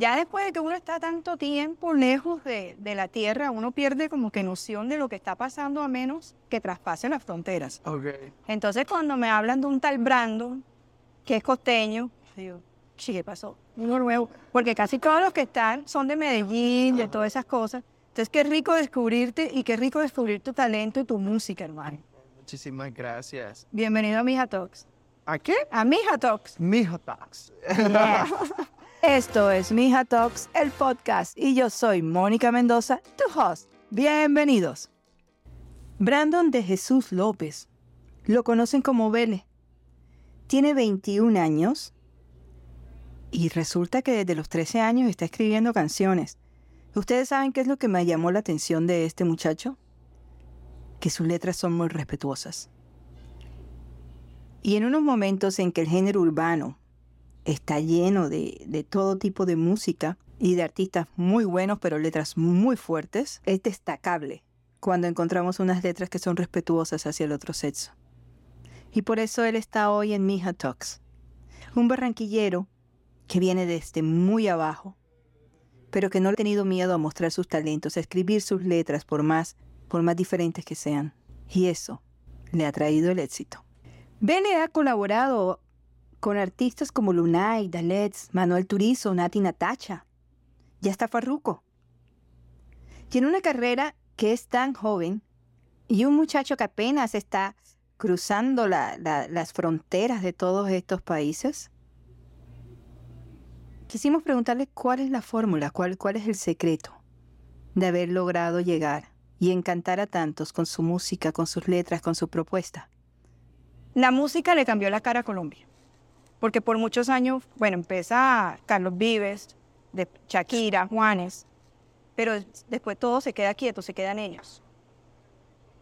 ya después de que uno está tanto tiempo lejos de, de la tierra, uno pierde como que noción de lo que está pasando a menos que traspase las fronteras. Ok. Entonces cuando me hablan de un tal Brandon, que es costeño, digo, sí, ¿qué pasó? Uno nuevo. Porque casi todos los que están son de Medellín, de todas esas cosas. Entonces qué rico descubrirte y qué rico descubrir tu talento y tu música, hermano. Muchísimas gracias. Bienvenido a Mija Talks. ¿A qué? A Mija Talks. Mijo Tax. Esto es Mija Talks, el podcast, y yo soy Mónica Mendoza, tu host. Bienvenidos. Brandon de Jesús López. Lo conocen como Vele. Tiene 21 años y resulta que desde los 13 años está escribiendo canciones. ¿Ustedes saben qué es lo que me llamó la atención de este muchacho? Que sus letras son muy respetuosas. Y en unos momentos en que el género urbano está lleno de, de todo tipo de música y de artistas muy buenos, pero letras muy fuertes, es destacable cuando encontramos unas letras que son respetuosas hacia el otro sexo. Y por eso él está hoy en Mija Talks. Un barranquillero que viene desde muy abajo, pero que no ha tenido miedo a mostrar sus talentos, a escribir sus letras por más, por más diferentes que sean. Y eso le ha traído el éxito. Bene ha colaborado con artistas como Lunay, Dalets, Manuel Turizo, Nati Natacha, ya está Farruco. Tiene una carrera que es tan joven y un muchacho que apenas está cruzando la- la- las fronteras de todos estos países. Quisimos preguntarle cuál es la fórmula, cuál es el secreto de haber logrado llegar y encantar a tantos con su música, con sus letras, con su propuesta. La música le cambió la cara a Colombia. Porque por muchos años, bueno, empieza Carlos Vives, de Shakira, Juanes, pero des- después todo se queda quieto, se quedan ellos.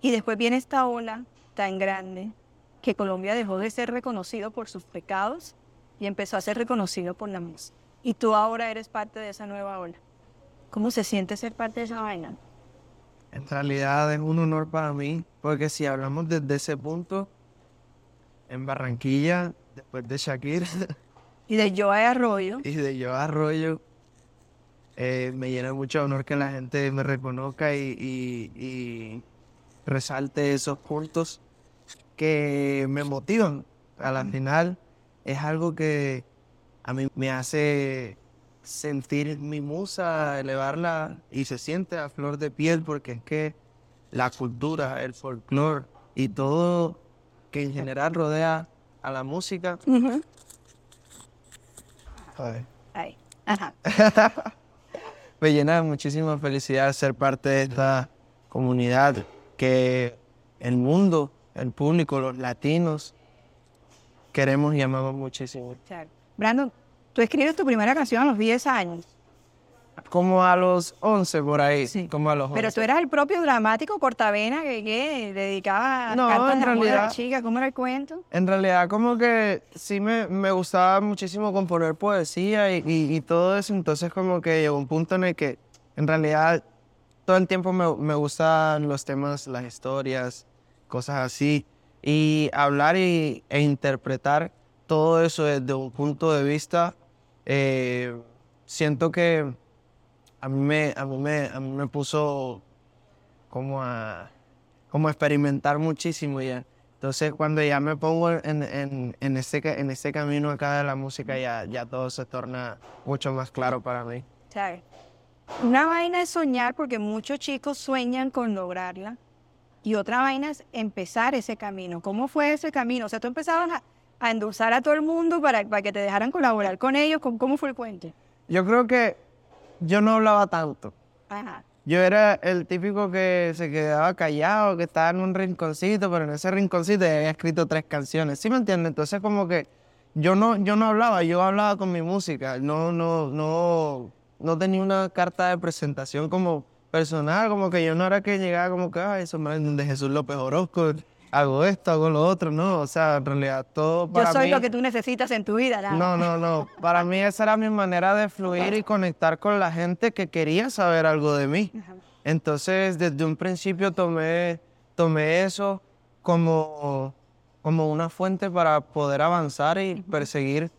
Y después viene esta ola tan grande que Colombia dejó de ser reconocido por sus pecados y empezó a ser reconocido por la música. Y tú ahora eres parte de esa nueva ola. ¿Cómo se siente ser parte de esa vaina? En realidad es un honor para mí, porque si hablamos desde ese punto, en Barranquilla, después de Shakira Y de Joe Arroyo, y de Yo Arroyo, eh, me llena mucho de honor que la gente me reconozca y, y- y resalte esos puntos que me motivan. A la final es algo que a mí me hace sentir mi musa, elevarla y se siente a flor de piel porque es que la cultura, el folclore y todo que en general rodea a la música. Ujú. ay, Ahí. Ajá. me llena de muchísima felicidad ser parte de esta comunidad que el mundo, el público, los latinos queremos y amamos muchísimo. Brandon, tú escribes tu primera canción a los 10 años, Como a los 11 por ahí, Sí. como a los 11. pero tú eras el propio dramático cortavena que, que dedicaba No, cartas en de amor a la realidad- chica. ¿Cómo era el cuento? En realidad como que sí me, me gustaba muchísimo componer poesía y, y- y todo eso, entonces como que llegó un punto en el que en realidad todo el tiempo me, me gustan los temas, las historias, cosas así, y hablar y, e interpretar todo eso desde un punto de vista, eh, siento que a mí me, a mí me, a mí me puso como a, como a experimentar muchísimo ya. Entonces, cuando ya me pongo en, en, en, ese, en ese camino acá de la música, ya, ya todo se torna mucho más claro para mí. ¿Sabes? Una vaina es soñar porque muchos chicos sueñan con lograrla y otra vaina es empezar ese camino. ¿Cómo fue ese camino? O sea, tú empezabas a, a endulzar a todo el mundo para, para que te dejaran colaborar con ellos. ¿Cómo, cómo fue el cuento? Yo creo que yo no hablaba tanto. Ajá. Yo era el típico que se quedaba callado, que estaba en un rinconcito, pero en ese rinconcito ya había escrito tres canciones. ¿Sí me entiendes? Entonces como que yo no, yo no hablaba, yo hablaba con mi música. No, no, no, no tenía una carta de presentación como personal, como que yo no era que llegaba como que, ay, eso es de Jesús López Orozco, hago esto, hago lo otro, no. O sea, en realidad todo Yo para soy mí... lo que tú necesitas en tu vida. nada. No, no, no. Para mí esa era mi manera de fluir y conectar con la gente que quería saber algo de mí. Entonces, desde un principio tomé, tomé eso como, como una fuente para poder avanzar y perseguir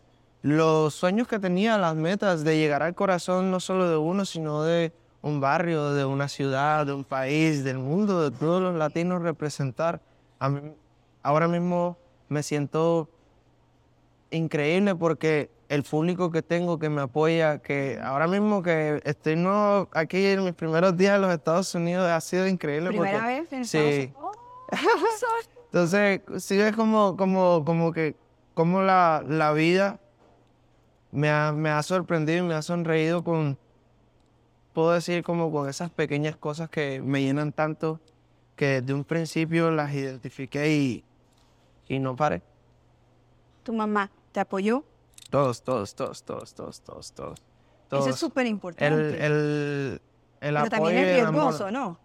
los sueños que tenía, las metas de llegar al corazón no solo de uno, sino de un barrio, de una ciudad, de un país, del mundo, de todos los latinos representar. A mí, ahora mismo me siento increíble porque el público que tengo que me apoya, que ahora mismo que estoy no aquí en mis primeros días en los Estados Unidos ha sido increíble. ¿Primera vez en sí. Estados Unidos? Oh, Entonces, sí ves como, como, como que como la, la vida me ha, me ha sorprendido y me ha sonreído con, puedo decir, como con esas pequeñas cosas que me llenan tanto que desde un principio las identifiqué y, y no paré. ¿Tu mamá te apoyó? Todos, todos, todos, todos, todos, todos, todos. Eso es súper El, importante. el, el Pero apoyo también es el amor. riesgoso, ¿no?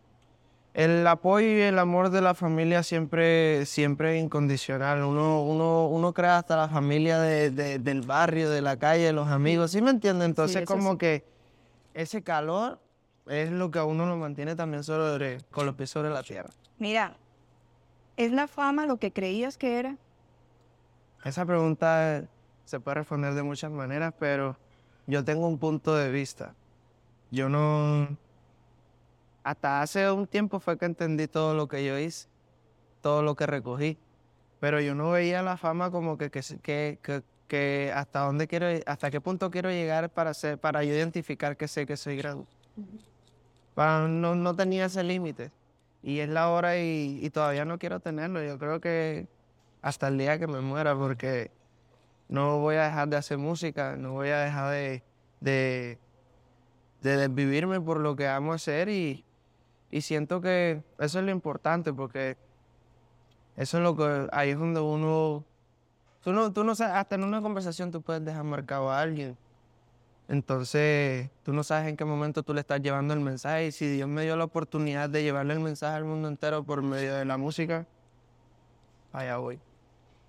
El apoyo y el amor de la familia siempre, siempre es incondicional. Uno, uno, uno crea hasta la familia de, de- del barrio, de la calle, de los amigos, ¿sí me entiende? Entonces eso como sí. que ese calor es lo que a uno lo mantiene también sobre, con los pies sobre la tierra. Mira, ¿es la fama lo que creías que era? Esa pregunta se puede responder de muchas maneras, pero yo tengo un punto de vista. Yo no... Hasta hace un tiempo fue que entendí todo lo que yo hice, todo lo que recogí, pero yo no veía la fama como que, que, que- que hasta dónde quiero, hasta qué punto quiero llegar para, ser, para yo identificar que sé que soy grande. Para- no, no tenía ese límite. Y es la hora y, todavía no quiero tenerlo. Yo creo que hasta el día que me muera, porque no voy a dejar de hacer música, no voy a dejar de, de, de desvivirme por lo que amo hacer y, y siento que eso es lo importante, porque eso es lo que, ahí es donde uno, tú no, tú no sabes, hasta en una conversación tú puedes dejar marcado a alguien. Entonces, tú no sabes en qué momento tú le estás llevando el mensaje y si Dios me dio la oportunidad de llevarle el mensaje al mundo entero por medio de la música, allá voy.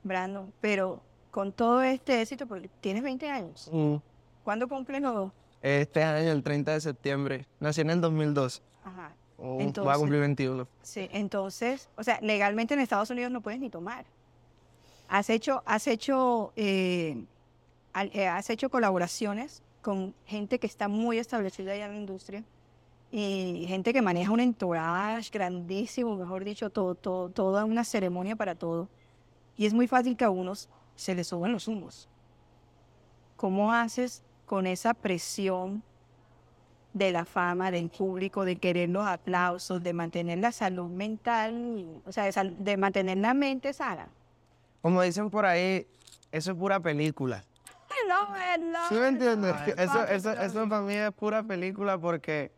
Brandon, pero con todo este éxito, porque tienes 20 años, Mm. ¿cuándo cumples los...? Este año, el 30 de septiembre. Nací en el 2002. Ajá. Oh, voy a Entonces- cumplir 21. Sí, entonces, o sea, legalmente en Estados Unidos no puedes ni tomar. Has hecho, has hecho, eh, eh, has hecho colaboraciones con gente que está muy establecida ya en la industria y gente que maneja un entourage grandísimo, mejor dicho, todo, toda una ceremonia para todo. Y es muy fácil que a unos se les suban los humos. ¿Cómo haces con esa presión de la fama, del público, de querer los aplausos, de mantener la salud mental, o sea, de, de mantener la mente sana? Como dicen por ahí, eso es pura película. No, no, ¿Sí me entiendes? Eso, eso, eso para mí es pura película porque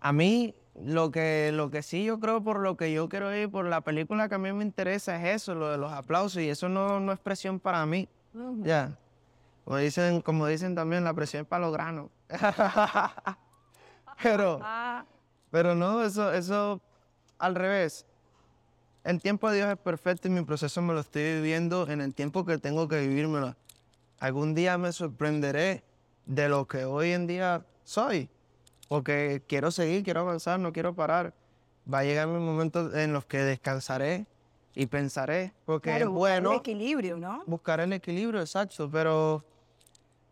a mí lo que, lo que sí yo creo por lo que yo quiero ir, por la película que a mí me interesa es eso, lo de los aplausos y eso no, no es presión para mí. Ya. Como dicen, como dicen también, la presión es para los granos. Pero... Ah, Pero no, eso, eso al revés. El tiempo de Dios es perfecto y mi proceso me lo estoy viviendo en el tiempo que tengo que vivírmelo. Algún día me sorprenderé de lo que hoy en día soy. Porque quiero seguir, quiero avanzar, no quiero parar. Va a llegar mi momento en los que descansaré y pensaré. Porque claro, es buscar el bueno equilibrio, ¿no? buscar el equilibrio, exacto, pero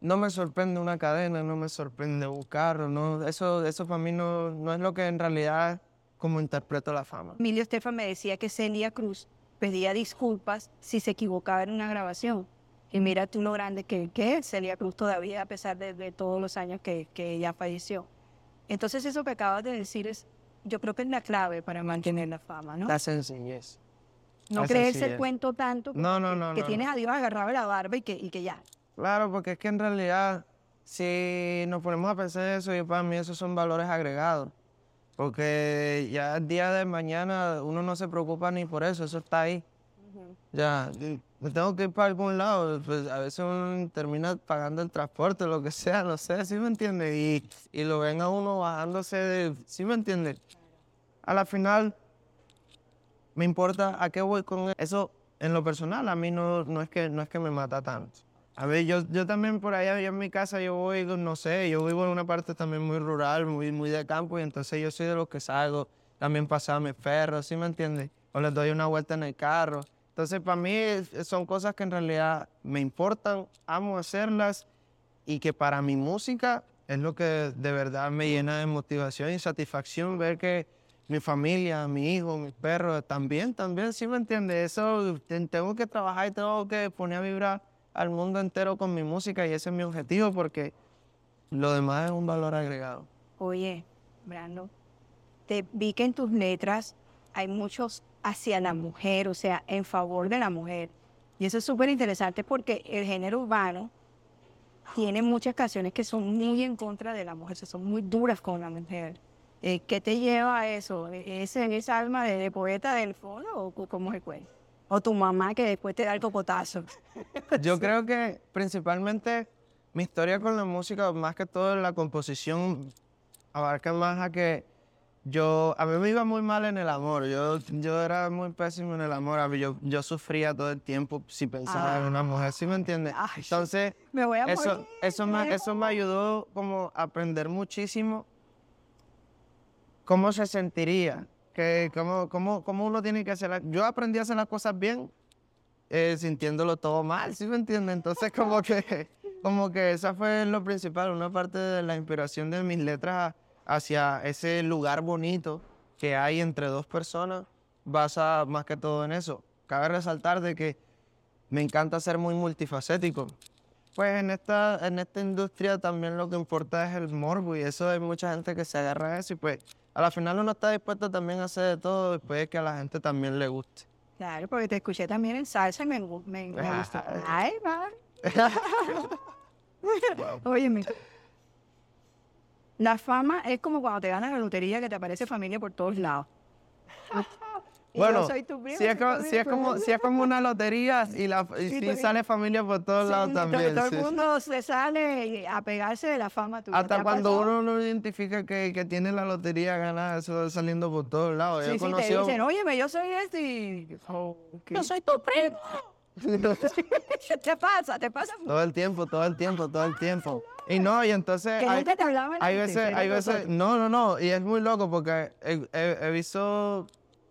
no me sorprende una cadena, no me sorprende un carro, no, eso, eso para mí no, no es lo que en realidad como interpreto la fama. Emilio Estefan me decía que Celia Cruz pedía disculpas si se equivocaba en una grabación. Y mira tú lo grande que, que es Celia Cruz todavía, a pesar de, de todos los años que, que ella falleció. Entonces eso que acabas de decir es, yo creo que es la clave para mantener la fama, ¿no? La sencillez. no la creerse el cuento tanto que, No, no, no, que no. tienes a Dios agarrado de la barba y que, y que ya. Claro, porque es que en realidad, si nos ponemos a pensar en eso, y para mí esos son valores agregados. Porque ya el día de mañana uno no se preocupa ni por eso, eso está ahí. Ya, me tengo que ir para algún lado, pues a veces uno termina pagando el transporte, lo que sea, no sé, ¿sí me entiendes? Y, y lo ven a uno bajándose de, ¿sí me entiendes? A la final, me importa a qué voy con eso. En lo personal, a mí no, no, es, que, no es que me mata tanto. A ver, yo, yo también por allá, yo en mi casa, yo voy, no sé, yo vivo en una parte también muy rural, muy, muy de campo, y entonces yo soy de los que salgo, también pasaba mis perros, ¿sí me entiendes? O les doy una vuelta en el carro, Entonces, para mí son cosas que en realidad me importan, amo hacerlas y que para mi música es lo que de verdad me llena de motivación y satisfacción ver que mi familia, mi hijo, mis perros también, también, ¿sí me entiendes? Eso, tengo que trabajar y tengo que poner a vibrar al mundo entero con mi música y ese es mi objetivo porque lo demás es un valor agregado. Oye, Brando, te vi que en tus letras hay muchos hacia la mujer, o sea, en favor de la mujer. Y eso es súper interesante porque el género urbano tiene muchas canciones que son muy en contra de la mujer, son muy duras con la mujer. Eh, ¿Qué te lleva a eso? ¿Es en esa alma de, poeta del fondo o cómo se cuenta? ¿O tu mamá que después te da el cocotazo? Yo creo que principalmente mi historia con la música, más que todo la composición, abarca más a que yo, a mí me iba muy mal en el amor, yo, yo era muy pésimo en el amor, yo, yo sufría todo el tiempo si pensaba en una mujer, ¿sí me entiendes? Entonces, me voy a eso, eso, me, eso me ayudó como a aprender muchísimo cómo se sentiría, que, cómo, cómo, cómo uno tiene que hacer. Yo aprendí a hacer las cosas bien, eh, sintiéndolo todo mal, ¿sí me entiendes? Entonces, como que, como que esa fue lo principal, una parte de la inspiración de mis letras hacia ese lugar bonito que hay entre dos personas, basa más que todo en eso. Cabe resaltar de que me encanta ser muy multifacético. Pues en esta, en esta industria también lo que importa es el morbo y eso hay mucha gente que se agarra a eso y pues a la final uno está dispuesto también a hacer de todo después de que a la gente también le guste. Claro, porque te escuché también en salsa y me, me, me gustó. Ay, va. Óyeme. La fama es como cuando te ganas la lotería que te aparece familia por todos lados. bueno, si, es como, si, es como, si es como una lotería y, la, y sale familia por todos lados también. Todo, el mundo se sale a pegarse de la fama tuya. Hasta cuando uno no identifica que, que, tiene la lotería ganada, eso va saliendo por todos lados. Sí, sí, te dicen, óyeme, yo soy este y... Yo soy tu primo. te pasa, te pasa. Todo el tiempo, todo el tiempo, todo el tiempo. Y no, y entonces... hay, te hablaba hay veces, hay veces, no, no, no, y es muy loco porque he, he, visto,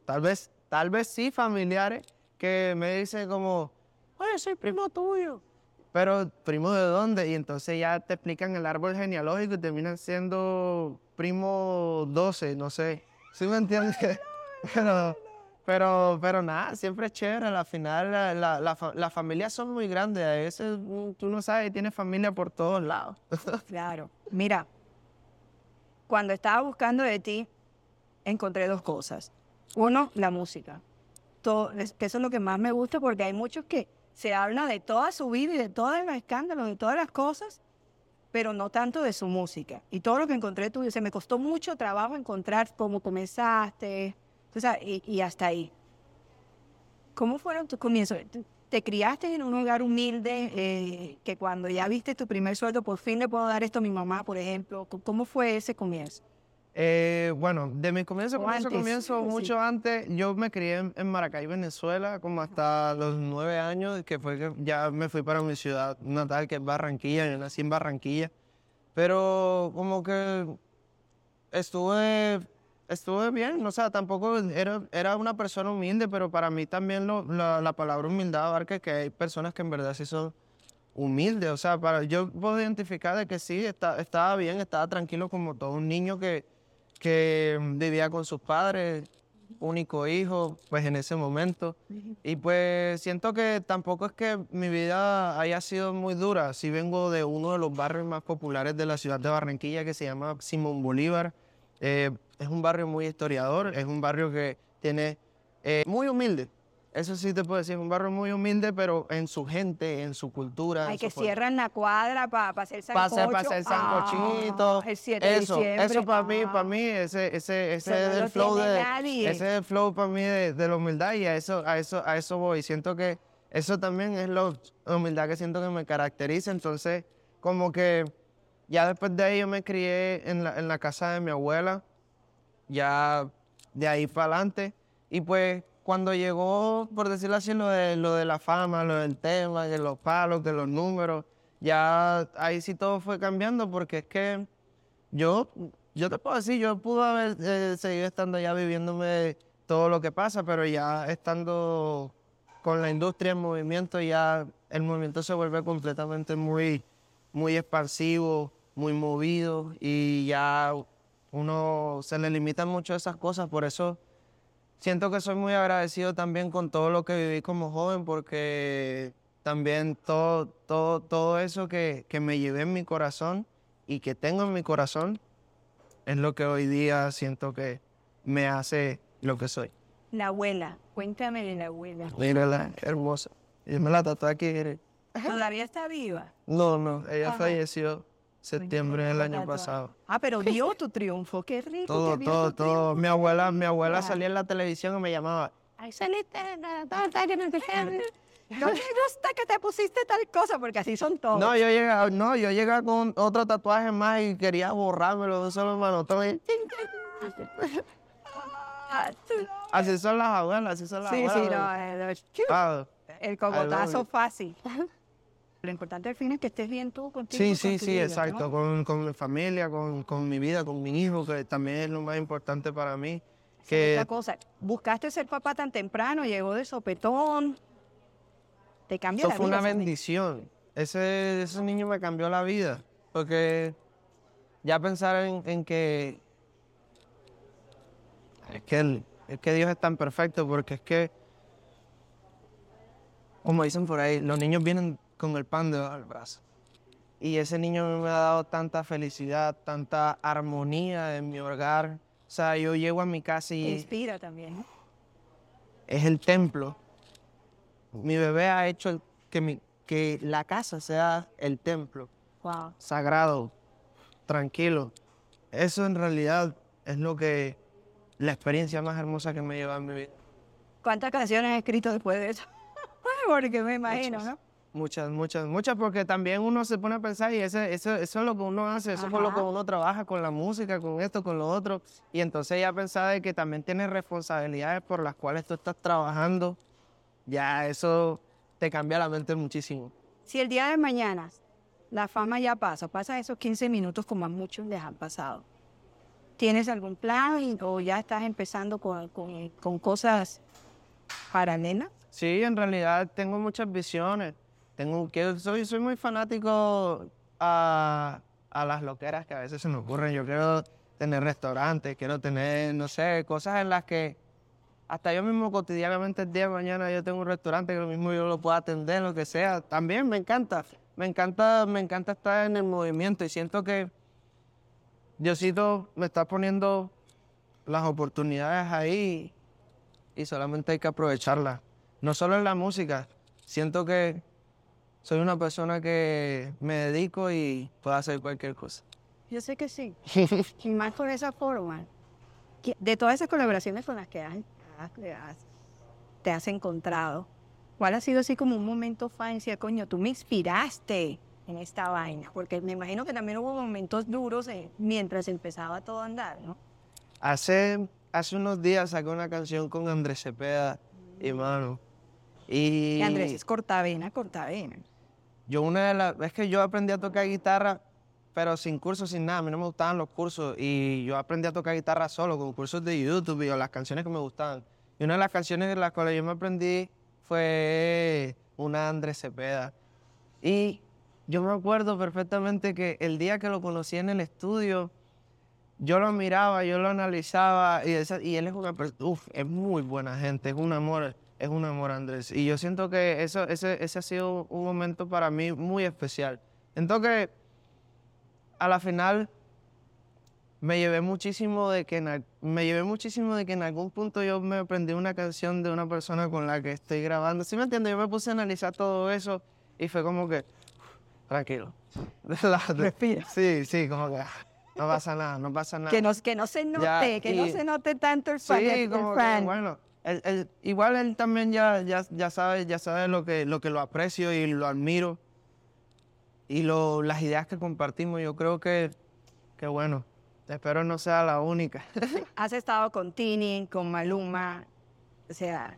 tal vez, tal vez sí familiares que me dicen como, oye, soy primo tuyo. Pero, ¿primo de dónde? Y entonces ya te explican el árbol genealógico y terminan siendo primo 12, no sé. ¿Sí me entiendes? Pero, pero, pero nada, siempre es chévere. Al final, las la, la, familias son muy grandes. A veces mm, tú no sabes, tienes familia por todos lados. claro. Mira, cuando estaba buscando de ti, encontré dos cosas. Uno, la música. Todo, eso es lo que más me gusta porque hay muchos que se hablan de toda su vida y de todos los escándalos y todas las cosas, pero no tanto de su música. Y todo lo que encontré tuyo, se me costó mucho trabajo encontrar cómo comenzaste, y, hasta ahí. ¿Cómo fueron tus comienzos? ¿Te criaste en un hogar humilde eh, que cuando ya viste tu primer sueldo, por fin le puedo dar esto a mi mamá, por ejemplo? ¿Cómo fue ese comienzo? Eh, bueno, de mi comienzo, comienzo, comienzo mucho antes, yo me crié en, Maracay, Venezuela, como hasta los nueve años, que fue que ya me fui para mi ciudad natal, que es Barranquilla, yo nací en Barranquilla, pero como que estuve estuve bien, o sea, tampoco era, era una persona humilde, pero para mí también lo, la, palabra humildad abarca que hay personas que en verdad sí son humildes, o sea, para, yo puedo identificar de que sí, está, estaba bien, estaba tranquilo como todo un niño que, que vivía con sus padres, único hijo, pues en ese momento. Y pues siento que tampoco es que mi vida haya sido muy dura, sí vengo de uno de los barrios más populares de la ciudad de Barranquilla que se llama Simón Bolívar. Eh, es un barrio muy historiador, es un barrio que tiene eh, muy humilde. Eso sí te puedo decir, es un barrio muy humilde, pero en su gente, en su cultura. Hay que cierran la cuadra para hacer sancocho. Para hacer, sancochito. Ah, el 7 de eso, eso para mí, para mí, ese, ese, ese es el flow de, ese es el flow para mí de, de, la humildad y a eso, a eso, a eso voy. Siento que eso también es la humildad que siento que me caracteriza. Entonces, como que ya después de ahí yo me crié en la, en la casa de mi abuela ya de ahí para adelante. Y pues cuando llegó, por decirlo así, lo de, lo de la fama, lo del tema, de los palos, de los números, ya ahí sí todo fue cambiando porque es que yo, yo te puedo decir, yo pude haber eh, seguido estando allá viviéndome todo lo que pasa, pero ya estando con la industria en movimiento ya el movimiento se vuelve completamente muy, muy expansivo, muy movido y ya uno se le limitan mucho esas cosas. Por eso siento que soy muy agradecido también con todo lo que viví como joven porque también todo, todo, todo eso que, que me llevé en mi corazón y que tengo en mi corazón es lo que hoy día siento que me hace lo que soy. La abuela, cuéntame de la abuela. Mírala, hermosa. Yo me la tatué aquí. ¿Todavía está viva? No, no, ella Ajá. falleció septiembre del año pasado. Ah, pero vio tu triunfo, qué rico. Todo, que todo, todo. triunfo. Mi abuela, mi abuela Claro. salía en la televisión y me llamaba. Ay, saliste, no, me gusta que te pusiste tal cosa, porque así son todos. No, yo llegaba, no, yo llegaba con otro tatuaje más y quería borrármelo solo tú- Así son las abuelas, así son las Sí, sí, abuelas. no, eh, no, Ah, el cogotazo fácil. Lo importante al fin es que estés bien tú contigo. Sí, sí, con sí, vida, ¿no? exacto. Con, con mi familia, con, con mi vida, con mi hijo, que también es lo más importante para mí. Otra Que cosa, buscaste ser papá tan temprano, llegó de sopetón. Te cambió eso la fue vida. una bendición. Ese, ese niño me cambió la vida. Porque ya pensar en, en que. Es que, el- es que Dios es tan perfecto, porque es que. Como dicen por ahí, los niños vienen con el pan debajo del brazo. Y ese niño me ha dado tanta felicidad, tanta armonía en mi hogar. O sea, yo llego a mi casa y Inspira también. es el templo. Mi bebé ha hecho el- que, mi, que la casa sea el templo, Wow. sagrado, tranquilo. Eso en realidad es lo que, la experiencia más hermosa que me lleva en mi vida. ¿Cuántas canciones has escrito después de eso? Porque me imagino, Muchas. ¿no? Muchas, muchas, muchas, porque también uno se pone a pensar y ese, eso, eso es lo que uno hace, eso es con lo que Ajá. uno trabaja, con la música, con esto, con lo otro. Y entonces ya pensar de que también tienes responsabilidades por las cuales tú estás trabajando, ya eso te cambia la mente muchísimo. Si el día de mañana la fama ya pasa, pasa esos 15 minutos como a muchos les han pasado. ¿Tienes algún plan o ya estás empezando con, con- con cosas paralelas? Sí, en realidad tengo muchas visiones. Tengo, quiero- soy, soy muy fanático a, a las loqueras que a veces se me ocurren. Yo quiero tener restaurantes, quiero tener, no sé, cosas en las que hasta yo mismo cotidianamente el día de mañana yo tengo un restaurante que lo mismo yo lo puedo atender, lo que sea. También me encanta, me encanta, me encanta estar en el movimiento y siento que Diosito me está poniendo las oportunidades ahí y solamente hay que aprovecharlas. No solo en la música, siento que soy una persona que me dedico y puedo hacer cualquier cosa. Yo sé que sí. y más por esa forma. De todas esas colaboraciones con las que has- has- te has encontrado, ¿cuál ha sido así como un momento fan? Decía, coño, tú me inspiraste en esta vaina. Porque me imagino que también hubo momentos duros eh, mientras empezaba todo a andar, ¿no? Hace, hace unos días saqué una canción con Andrés Cepeda y Manu. Y Y Andrés es cortavena, cortavena. Yo una de las... Es que yo aprendí a tocar guitarra, pero sin cursos, sin nada. A mí no me gustaban los cursos. Y yo aprendí a tocar guitarra solo, con cursos de YouTube y las canciones que me gustaban. Y una de las canciones de las cuales yo me aprendí fue una Andrés Cepeda. Y yo me acuerdo perfectamente que el día que lo conocí en el estudio, yo lo miraba, yo lo analizaba y, esa- y él es una persona, es muy buena gente, es un amor, es un amor Andrés. Y yo siento que eso, ese, ese ha sido un momento para mí muy especial. Entonces, a la final, me llevé muchísimo de que en, me llevé muchísimo de que en algún punto yo me aprendí una canción de una persona con la que estoy grabando. ¿Sí me entiendes? Yo me puse a analizar todo eso y fue como que, tranquilo. Respira. Sí, sí, como que ah, no pasa nada, no pasa nada. Que no, que no se note, Ya, que no y- se note tanto el fan. el- Sí, el como que, fan. bueno, igual él también ya, ya, ya sabe, ya sabe lo que, lo que lo aprecio y lo admiro y lo, las ideas que compartimos. Yo creo que, que bueno, espero no sea la única. Has estado con Tini, con Maluma, o sea,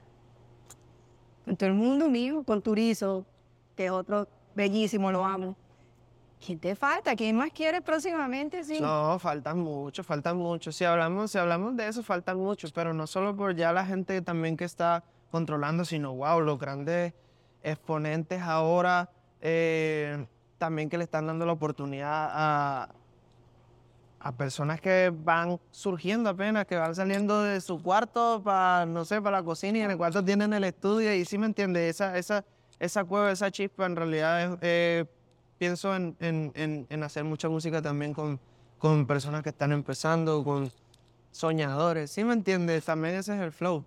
con todo el mundo mío, con Turizo, que es otro bellísimo, lo amo. ¿Quién te falta? ¿Quién más quieres próximamente? Sí. No, faltan mucho, faltan mucho. Si hablamos, si hablamos de eso, faltan muchos, pero no solo por ya la gente también que está controlando, sino, wow, los grandes exponentes ahora eh, también que le están dando la oportunidad a, a personas que van surgiendo apenas, que van saliendo de su cuarto para, no sé, para la cocina y en el cuarto tienen el estudio y sí me entiende, esa, esa, esa cueva, esa chispa en realidad es, eh, pienso en, en, en, en hacer mucha música también con, con personas que están empezando, con soñadores, ¿sí me entiendes? También ese es el flow.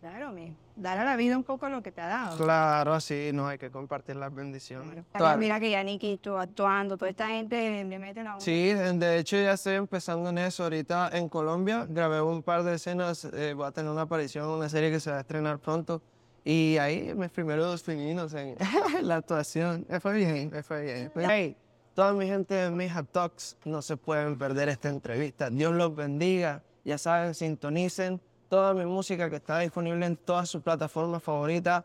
Claro, mi, dar a la vida un poco lo que te ha dado. Claro, así, no hay que compartir las bendiciones. Toda- Mira que ya Nicky estuvo actuando, toda esta gente le mete la Sí, de hecho ya estoy empezando en eso. Ahorita en Colombia grabé un par de escenas, eh, voy a tener una aparición en una serie que se va a estrenar pronto. Y ahí mis primeros dos pininos en la actuación. Me fue bien, me fue bien. Hey, toda mi gente de Mija Talks, no se pueden perder esta entrevista. Dios los bendiga. Ya saben, sintonicen toda mi música que está disponible en todas sus plataformas favoritas.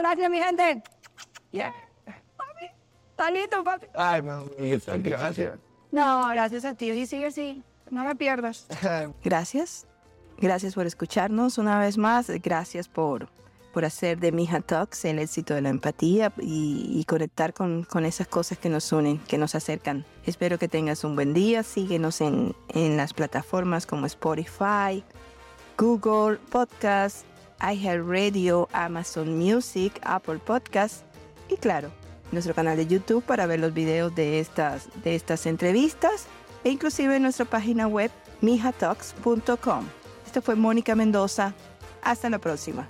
Gracias, mi gente. Yeah. Papi, está listo, papi. Ay, gracias. No, gracias a ti. Y sigue así. No la pierdas. Gracias. Gracias por escucharnos una vez más. Gracias por, por hacer de Mija Talks el éxito de la empatía y, conectar con, con esas cosas que nos unen, que nos acercan. Espero que tengas un buen día. Síguenos en, en las plataformas como Spotify, Google Podcast, iHeartRadio, Amazon Music, Apple Podcast y claro, nuestro canal de YouTube para ver los videos de estas, de estas entrevistas e inclusive en nuestra página web mijatalks.com. Esto fue Mónica Mendoza. Hasta la próxima.